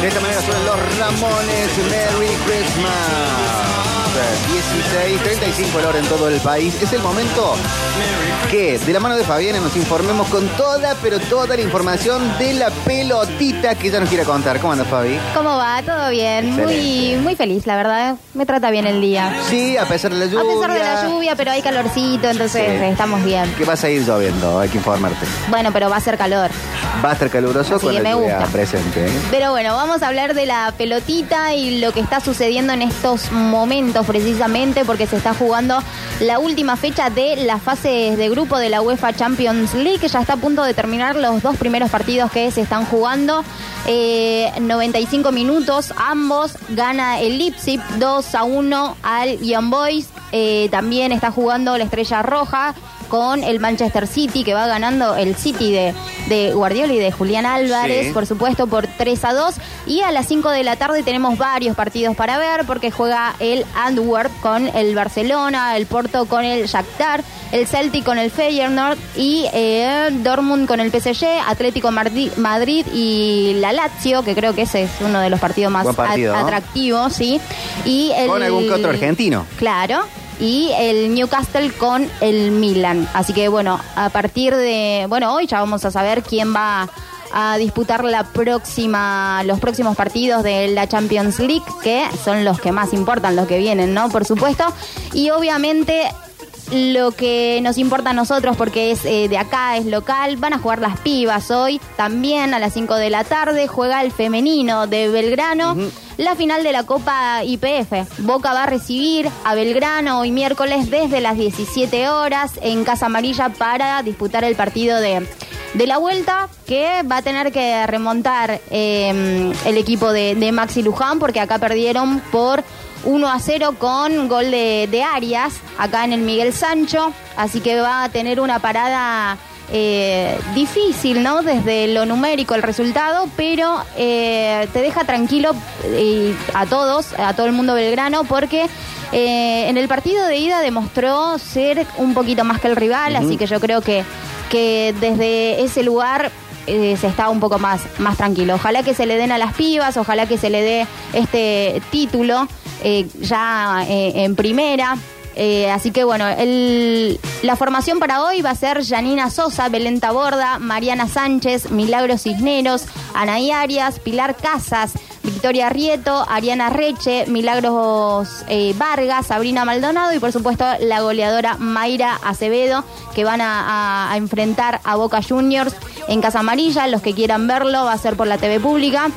De esta manera suenan los Ramones. Merry Christmas. 16, 35 el hora en todo el país. Es el momento que de la mano de Fabiana nos informemos con toda, pero toda la información de la pelotita que ella nos quiere contar. ¿Cómo anda Fabi? ¿Cómo va? ¿Todo bien? Muy, Excelente. muy feliz, la verdad. Me trata bien el día. Sí, a pesar de la lluvia. A pesar de la lluvia, pero hay calorcito, entonces Sí. estamos bien. Que vas a ir lloviendo, hay que informarte. Bueno, pero va a ser calor. Va a estar caluroso Así con que la me lluvia gusta. presente. ¿eh? Pero bueno, vamos a hablar de la pelotita y lo que está sucediendo en estos momentos precisamente porque se está jugando la última fecha de las fases de grupo de la UEFA Champions League. Ya está a punto de terminar los dos primeros partidos que se están jugando. Eh, 95 minutos, ambos. Gana el Leipzig 2 a 1 al Young Boys. Eh, también está jugando la Estrella Roja con el Manchester City, que va ganando el City de, de Guardiola y de Julián Álvarez, Sí. por supuesto, por 3 a 2. Y a las 5 de la tarde tenemos varios partidos para ver, porque juega el Antwerp con el Barcelona, el Porto con el Shakhtar, el Celtic con el Feyenoord y eh, Dortmund con el PSG, Atlético Madrid y la Lazio, que creo que ese es uno de los partidos más Buen partido, at- ¿no? atractivos, ¿sí? Y el, Con algún que otro argentino. Claro. Y el Newcastle con el Milan. Así que bueno, a partir de. Bueno, hoy ya vamos a saber quién va a disputar la próxima, los próximos partidos de la Champions League, que son los que más importan, los que vienen, ¿no? Por supuesto. Y obviamente lo que nos importa a nosotros porque es eh, de acá, es local, van a jugar las pibas hoy, también a las 5 de la tarde juega el femenino de Belgrano, la final de la Copa IPF. Boca va a recibir a Belgrano hoy miércoles desde las 17 horas en Casa Amarilla para disputar el partido de, de la vuelta que va a tener que remontar eh, el equipo de, de Maxi Luján porque acá perdieron por 1 a 0 con gol de, de Arias, acá en el Miguel Sancho. Así que va a tener una parada eh, difícil, ¿no? Desde lo numérico el resultado, pero eh, te deja tranquilo eh, a todos, a todo el mundo belgrano, porque en el partido de ida demostró ser un poquito más que el rival, así que yo creo que, que desde ese lugar eh, se está un poco más, más tranquilo. Ojalá que se le den a las pibas, ojalá que se le dé este título eh, ya eh, en primera. Eh, así que bueno, el- la formación para hoy va a ser Janina Sosa, Belén Taborda, Mariana Sánchez, Milagros Cisneros, Anaí Arias, Pilar Casas, Victoria Rieto, Ariana Reche, Milagros eh, Vargas, Sabrina Maldonado y por supuesto la goleadora Mayra Acevedo que van a, a- a enfrentar a Boca Juniors en Casa Amarilla. Los que quieran verlo va a ser por la TV pública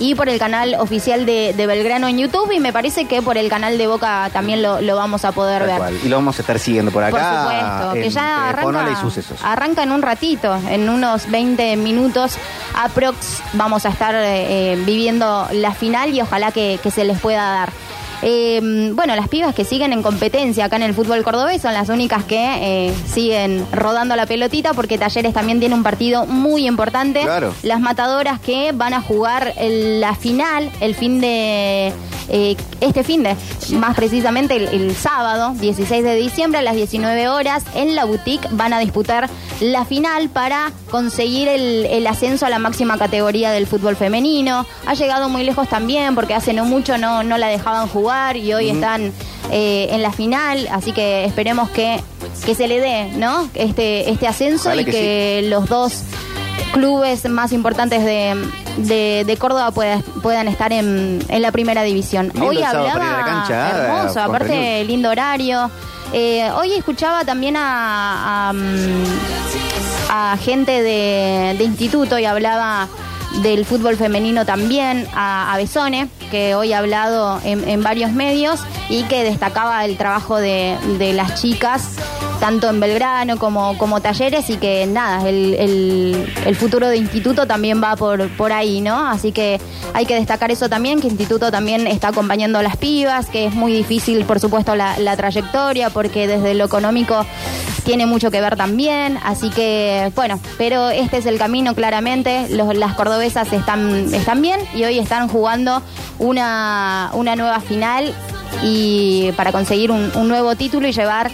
y por el canal oficial de, de Belgrano en YouTube y me parece que por el canal de Boca también lo, lo vamos a poder Tal ver. cual. Y lo vamos a estar siguiendo por acá. Por supuesto, que ya Telefonola arranca, y sucesos. arranca en un ratito, en unos 20 minutos aprox vamos a estar eh, eh, viviendo la final y ojalá que, que se les pueda dar. Eh, bueno, las pibas que siguen en competencia acá en el fútbol cordobés son las únicas que eh, siguen rodando la pelotita porque Talleres también tiene un partido muy importante. Claro. Las matadoras que van a jugar el- la final el fin de eh, este fin de, más precisamente el, el sábado 16 de diciembre a las 19 horas en la boutique van a disputar la final para conseguir el, el ascenso a la máxima categoría del fútbol femenino. Ha llegado muy lejos también porque hace no mucho no, no la dejaban jugar y hoy están eh, en la final, así que esperemos que, que se le dé ¿no? este, este ascenso Ojalá y que que los dos clubes más importantes de, de, de Córdoba pueda- puedan estar en, en la primera división. Lindo hoy hablaba para ir a la cancha, ¿eh? hermoso, aparte Renew. lindo horario. Eh, hoy escuchaba también a, a, mm, a gente de, de instituto y hablaba del fútbol femenino también, a, a Besone, que hoy ha hablado en, en varios medios y que destacaba el trabajo de, de las chicas, tanto en Belgrano como, como talleres, y que nada, el, el- futuro de instituto también va por, por ahí, ¿no? Así que hay que destacar eso también, que instituto también está acompañando a las pibas, que es muy difícil, por supuesto, la, la trayectoria, porque desde lo económico tiene mucho que ver también, así que bueno, pero este es el camino claramente, Los- las cordobesas están, están bien y hoy están jugando una, una nueva final y para conseguir un nuevo título y llevar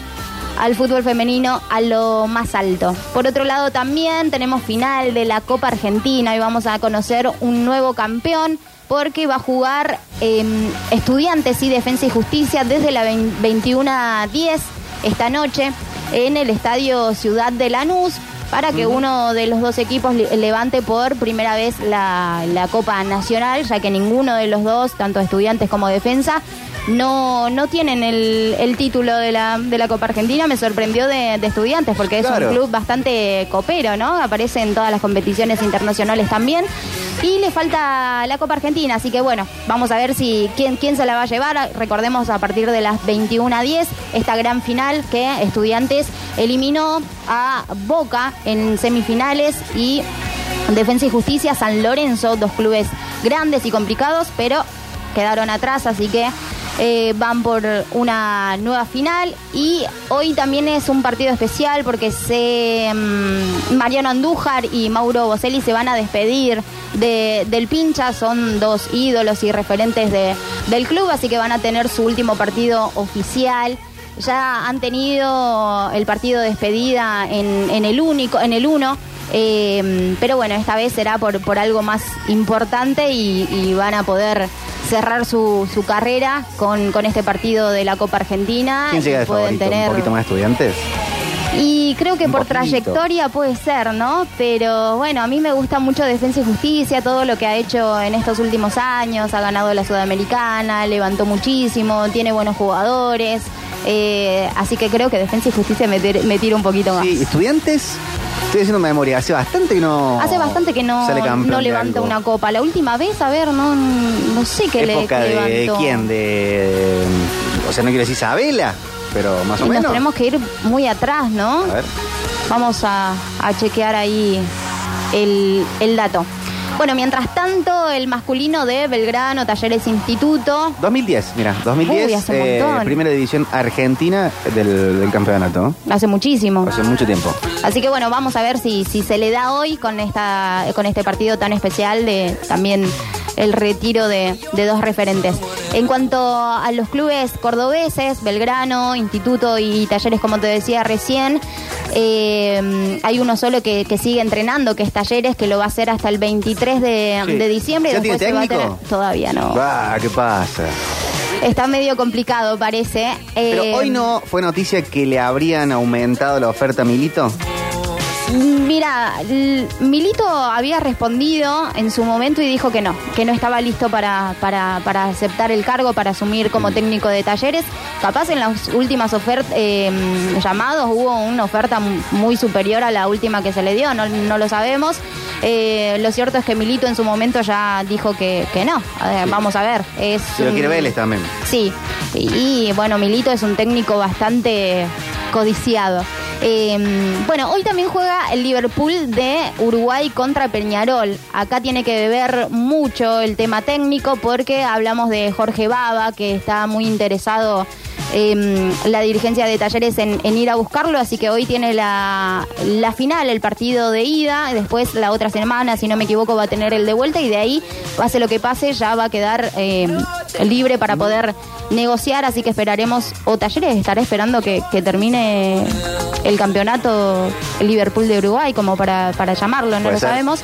al fútbol femenino a lo más alto. Por otro lado también tenemos final de la Copa Argentina y vamos a conocer un nuevo campeón porque va a jugar em, Estudiantes y Defensa y Justicia desde la 21 a 10 esta noche en el Estadio Ciudad de Lanús para que uno de los dos equipos levante por primera vez la, la Copa Nacional, ya que ninguno de los dos, tanto estudiantes como defensa, no, no tienen el, el título de la, de la Copa Argentina. Me sorprendió de, estudiantes porque es un club bastante copero, ¿no? Aparece en todas las competiciones internacionales también. Y le falta la Copa Argentina, así que bueno, vamos a ver si quién, quién se la va a llevar. Recordemos a partir de las 21 a 10 esta gran final que Estudiantes eliminó a Boca en semifinales y Defensa y Justicia San Lorenzo, dos clubes grandes y complicados, pero quedaron atrás, así que eh, van por una nueva final y hoy también es un partido especial porque se mm, Mariano Andújar y Mauro Boselli se van a despedir del pincha, son dos ídolos y referentes del club, así que van a tener su último partido oficial. Ya han tenido el partido de despedida en, el único, en el uno. Eh, pero bueno, esta vez será por, por algo más importante y van a poder cerrar su, su carrera con, con, este partido de la Copa Argentina. ¿Quién llega de Pueden tener... ¿Un poquito más estudiantes? Y creo que por trayectoria puede ser, ¿no? Pero bueno, a mí me gusta mucho Defensa y Justicia, todo lo que ha hecho en estos últimos años, ha ganado la Sudamericana, levantó muchísimo, tiene buenos jugadores, eh, así que creo que Defensa y Justicia me, me tira un poquito más. Sí, estudiantes Estoy haciendo memoria, hace bastante que no. Hace bastante que no, no levanta una copa. La última vez, a ver, no, no sé qué ¿Época le de quién? De. O sea, no quiero decir Isabela, pero más o menos. Nos tenemos que ir muy atrás, ¿no? A ver. Vamos a, a chequear ahí el, el dato. Bueno, mientras tanto, el masculino de Belgrano, Talleres Instituto. 2010, mira, 2010, eh, primera división argentina del, campeonato. Hace muchísimo. Hace mucho tiempo. Así que bueno, vamos a ver si, si se le da hoy con, esta, con este partido tan especial de también el retiro de, de, dos referentes. En cuanto a los clubes cordobeses, Belgrano, Instituto y Talleres, como te decía recién, eh, hay uno solo que, sigue entrenando, que es Talleres, que lo va a hacer hasta el 23 de, diciembre. y después se va a tener... Todavía no. ¿Qué pasa? Está medio complicado, parece. Pero eh, hoy no fue noticia que le habrían aumentado la oferta a Milito. Mira, Milito había respondido en su momento y dijo que no, que no estaba listo para, para, para aceptar el cargo, para asumir como técnico de talleres. Capaz en las últimas ofertas, eh, llamados hubo una oferta muy superior a la última que se le dio, no, no lo sabemos. Eh, lo cierto es que Milito en su momento ya dijo que, que no. Vamos a ver. Es si lo quiere Vélez también. Sí. Y bueno, Milito es un técnico bastante codiciado. Em, bueno, hoy también juega el Liverpool de Uruguay contra Peñarol. Acá tiene que ver mucho el tema técnico porque hablamos de Jorge Baba, que está muy interesado en la dirigencia de Talleres en, ir a buscarlo, así que hoy tiene la, final, el partido de ida, después la otra semana, si no me equivoco, va a tener el de vuelta. Y de ahí, pase lo que pase, ya va a quedar em, libre para poder negociar, así que esperaremos, o Talleres estará esperando que, que termine el campeonato Liverpool de Uruguay, como para, para llamarlo, no lo sabemos.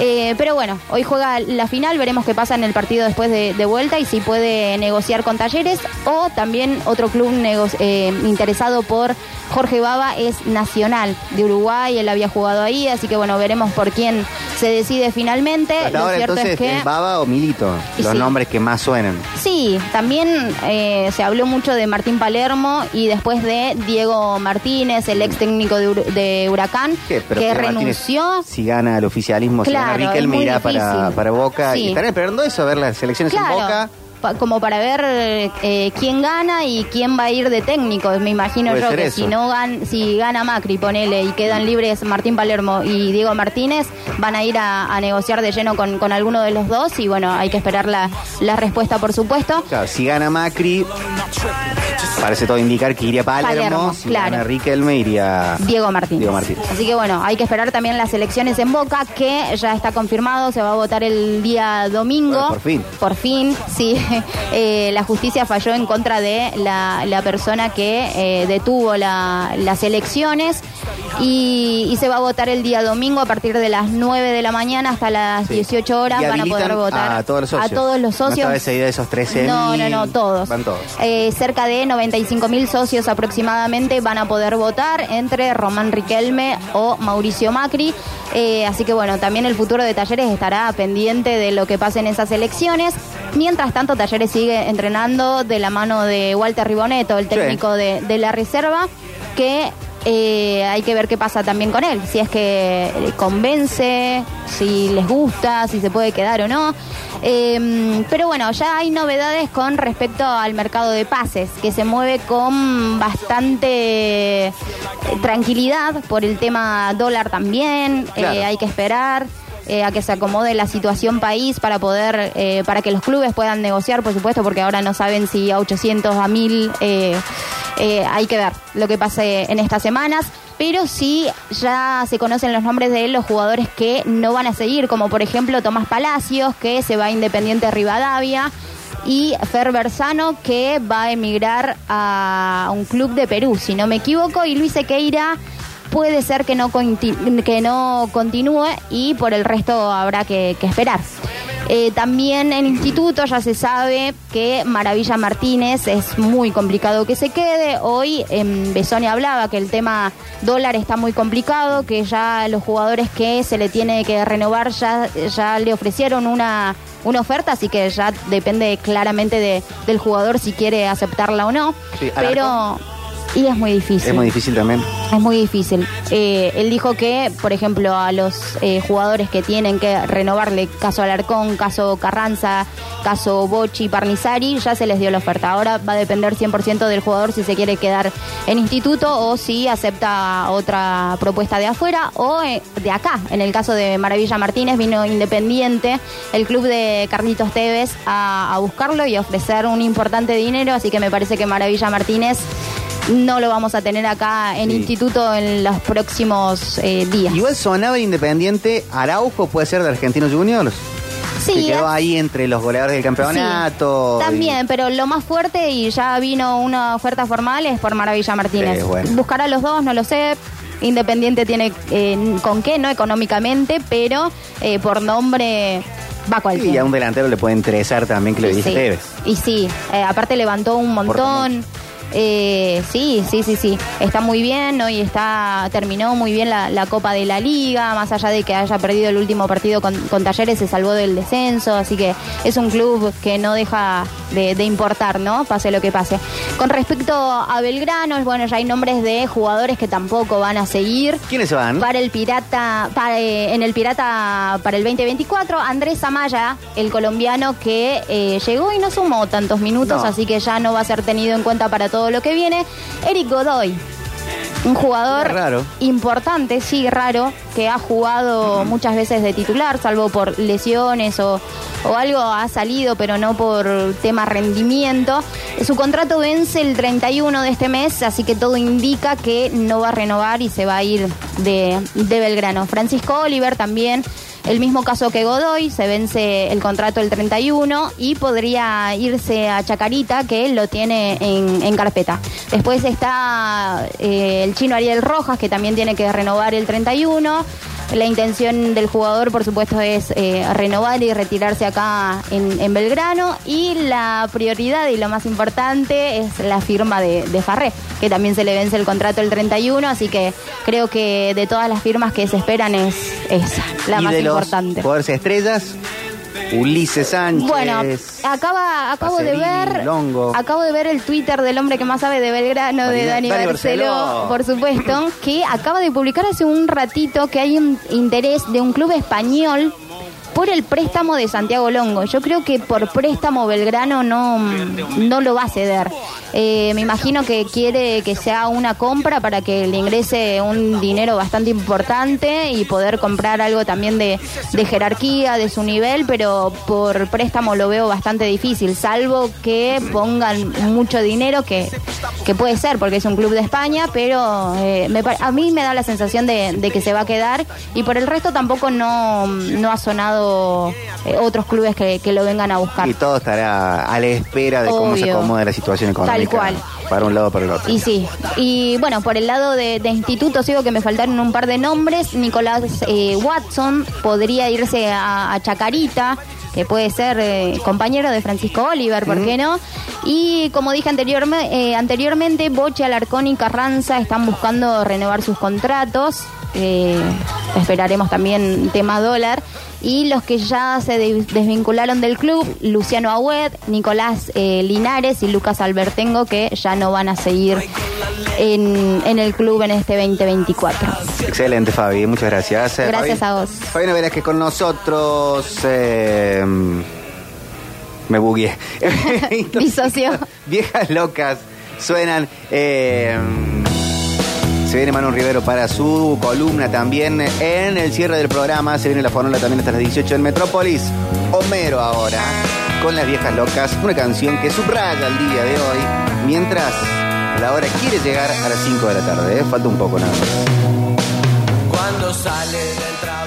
Eh, pero bueno, hoy juega la final, veremos qué pasa en el partido después de, vuelta y si puede negociar con Talleres o también otro club eh, interesado por Jorge Baba es Nacional de Uruguay, él había jugado ahí, así que bueno, veremos por quién se decide finalmente. Lo cierto es que Baba o Milito, los nombres que más suenan. Sí, también eh, se habló mucho de Martín Palermo y después de Diego Martínez, el ex técnico de, Huracán, que renunció. Si gana el oficialismo, claro, si gana Riquelme para, para Boca. Y estarán esperando eso, ver las elecciones en Boca como para ver eh, quién gana y quién va a ir de técnico. Me imagino yo que si no gan si gana Macri, ponele, y quedan libres Martín Palermo y Diego Martínez, van a ir a, negociar de lleno con, con, alguno de los dos y bueno, hay que esperar la, la respuesta, por supuesto. Claro, si gana Macri, Parece todo indicar que iría Palermo, Palermo, si claro. gana Riquelme iría Diego Martínez. Diego Martínez. Así que bueno, hay que esperar también las elecciones en Boca, que ya está confirmado, se va a votar el día domingo. Bueno, por fin. Por fin, sí. Eh, la justicia falló en contra de la, la persona que eh, detuvo la- las elecciones y, y se va a votar el día domingo a partir de las 9 de la mañana hasta las Sí. 18 horas Y van a poder votar. a todos los socios. A todos los No socios. esa idea de esos 13.000. No, no, no, todos. Van todos. Eh, cerca de 95 mil socios aproximadamente van a poder votar entre Román Riquelme o Mauricio Macri. Eh, así que bueno, también el futuro de Talleres estará pendiente de lo que pase en esas elecciones. Mientras tanto, Talleres sigue entrenando de la mano de Walter Riboneto, el Sí. técnico de, de la reserva, que eh, hay que ver qué pasa también con él, si es que convence, si les gusta, si se puede quedar o no. Eh, pero bueno, ya hay novedades con respecto al mercado de pases, que se mueve con bastante eh, tranquilidad por el tema dólar también. Claro. Eh, hay que esperar. eh, a que se acomode la situación país para poder, eh, para que los clubes puedan negociar, por supuesto, porque ahora no saben si a 800, a 1000, eh, eh, hay que ver lo que pase en estas semanas. Pero sí ya se conocen los nombres de los jugadores que no van a seguir, como por ejemplo Tomás Palacios, que se va a Independiente Rivadavia, y Fer Bersano, que va a emigrar a un club de Perú, si no me equivoco, y Luis Sequeira puede ser que no, que no continúe y por el resto habrá que esperar. Eh, también en instituto ya se sabe que Maravilla Martínez es muy complicado que se quede. Hoy en Besoni hablaba que el tema dólar está muy complicado, que ya los jugadores que se le tiene que renovar ya, ya le ofrecieron una, una oferta, así que ya depende claramente de- del jugador si quiere aceptarla o no. Sí. Pero... Y es muy difícil. Es muy difícil también. Es muy difícil. Eh, él dijo que, por ejemplo, a los eh, jugadores que tienen que renovarle, caso Alarcón, caso Carranza, caso Bochi, Parnizari, ya se les dio la oferta. Ahora va a depender 100% del jugador si se quiere quedar en instituto o si acepta otra propuesta de afuera o eh, de acá. En el caso de Maravilla Martínez, vino Independiente, el club de Carlitos Tevez, a, a buscarlo y a ofrecer un importante dinero. Así que me parece que Maravilla Martínez no lo vamos a tener acá en Sí. instituto en los próximos eh, días. Igual sonaba Independiente, Araujo puede ser de Argentinos Juniors. que sí, quedó es- ahí entre los goleadores del campeonato. sí. y- También, pero lo más fuerte y ya vino una oferta formal es por Maravilla Martínez. Sí, bueno. Buscar a los dos, no lo sé. Independiente tiene eh, con qué, no económicamente, pero eh, por nombre va Y cualquiera. a un delantero le puede interesar también que lo Y sí, Tevez. Y sí, eh, aparte levantó un montón. Eh, sí, sí, sí, sí. Está muy bien, hoy está, terminó muy bien la, la Copa de la Liga, más allá de que haya perdido el último partido con, con Talleres, se salvó del descenso, así que es un club que no deja de, de importar, ¿no? Pase lo que pase. Con respecto a Belgrano, bueno, ya hay nombres de jugadores que tampoco van a seguir. ¿Quiénes se van? Para el Pirata, para, eh, en el Pirata para el 2024, Andrés Amaya, el colombiano que eh, llegó y no sumó tantos minutos, No. así que ya no va a ser tenido en cuenta para todo lo que viene. Eric Godoy, un jugador raro. importante, sí, raro, que ha jugado muchas veces de titular, salvo por lesiones o, o algo, ha salido, pero no por tema rendimiento. Su contrato vence el 31 de este mes, así que todo indica que no va a renovar y se va a ir de, de Belgrano. Francisco Oliver también. El mismo caso que Godoy, se vence el contrato el 31 y podría irse a Chacarita, que lo tiene en, en carpeta. Después está eh, el chino Ariel Rojas, que también tiene que renovar el 31. La intención del jugador, por supuesto, es eh, renovar y retirarse acá en, en Belgrano. Y la prioridad y lo más importante es la firma de, de Farré, que también se le vence el contrato el 31. Así que creo que de todas las firmas que se esperan es esa, la y más de los importante. jugadores estrellas, Ulises Sánchez. Bueno, acaba, acabo de ver, Longo. acabo de ver el Twitter del hombre que más sabe de Belgrano, de Dani- Dani, Dani Barceló, Barceló. por supuesto, que acaba de publicar hace un ratito que hay un interés de un club español por el préstamo de Santiago Longo. Yo creo que por préstamo Belgrano no, no lo va a ceder. Eh, me imagino que quiere que sea una compra para que le ingrese un dinero bastante importante y poder comprar algo también de, de jerarquía, de su nivel, pero por préstamo lo veo bastante difícil, salvo que pongan mucho dinero, que, que puede ser, porque es un club de España, pero eh, me a mí me da la sensación de, de que se va a quedar y por el resto tampoco no, no ha sonado eh, otros clubes que, que lo vengan a buscar. Y todo estará a la espera de cómo se acomoda la situación económica. cual. Para un lado o para el otro. Y sí, y bueno, por el lado de, de instituto, sigo que me faltaron un par de nombres. Nicolás eh, Watson podría irse a, a Chacarita, que puede ser eh, compañero de Francisco Oliver, ¿por qué no? Y como dije anteriorme- eh, anteriormente, Boche, Alarcón y Carranza están buscando renovar sus contratos. Eh, esperaremos también tema dólar. Y los que ya se de- desvincularon del club, Luciano Agüed, Nicolás eh, Linares y Lucas Albertengo, que ya no van a seguir en, en el club en este 2024. Excelente, Fabi. Muchas gracias. Eh, Gracias Fabi- a vos. Fabiana Velázquez con nosotros. eh, me bugué. Disoció. Viejas locas suenan. eh, se viene Manu Rivero para su columna también en el cierre del programa. Se viene la fórmula también hasta las 18 en Metrópolis. Homero ahora con las viejas locas. Una canción que subraya el día de hoy. Mientras la hora quiere llegar a las 5 de la tarde. ¿eh? Falta un poco nada más. Cuando sale del trabajo.